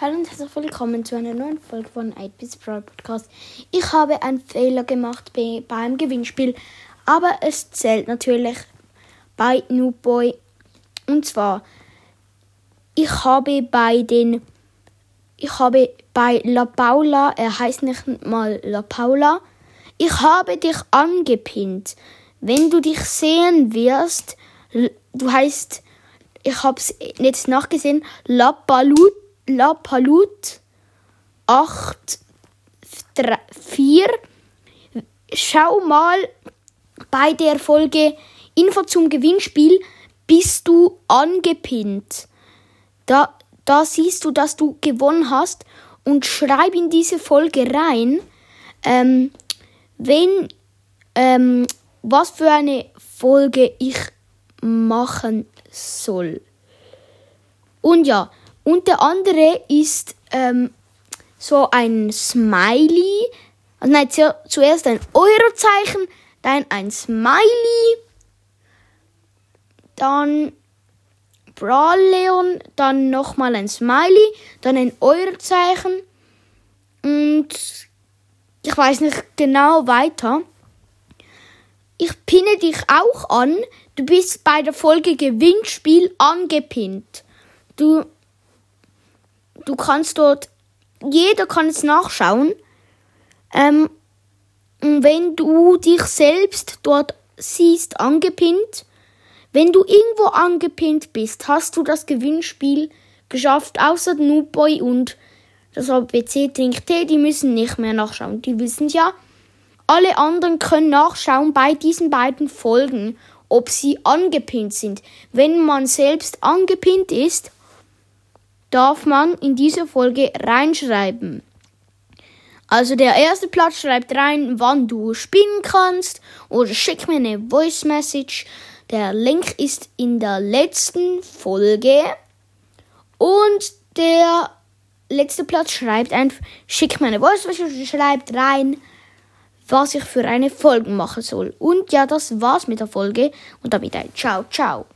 Hallo und herzlich willkommen zu einer neuen Folge von 8-Bits Brawl Podcast. Ich habe einen Fehler gemacht bei, beim Gewinnspiel, aber es zählt natürlich bei Noobboy. Und zwar, ich habe bei den, ich habe bei La Paula, er heißt nicht mal La Paula, ich habe dich angepinnt. Wenn du dich sehen wirst, du heißt, ich habe es jetzt nachgesehen, La Palut La Palut 8 4. Schau mal bei der Folge Info zum Gewinnspiel bist du angepinnt. Da, da siehst du, dass du gewonnen hast und schreib in diese Folge rein, ähm, wenn, ähm, was für eine Folge ich machen soll. Und ja, und der andere ist ähm, so ein Smiley. Also nein, zuerst ein Eurozeichen, dann ein Smiley, dann Brawl dann nochmal ein Smiley, dann ein Eurozeichen und ich weiß nicht genau weiter. Ich pinne dich auch an. Du bist bei der Folge Gewinnspiel angepinnt. Du du kannst dort, jeder kann es nachschauen. Ähm, wenn du dich selbst dort siehst, angepinnt, wenn du irgendwo angepinnt bist, hast du das Gewinnspiel geschafft, außer Noobboy und das ABC Trink Tee, die müssen nicht mehr nachschauen, die wissen ja. Alle anderen können nachschauen bei diesen beiden Folgen, ob sie angepinnt sind. Wenn man selbst angepinnt ist, darf man in diese Folge reinschreiben. Also der erste Platz schreibt rein, wann du spielen kannst oder schick mir eine Voice Message. Der Link ist in der letzten Folge. Und der letzte Platz schreibt einfach, schick mir eine Voice Message, schreibt rein, was ich für eine Folge machen soll. Und ja, das war's mit der Folge. Und damit ein Ciao, ciao.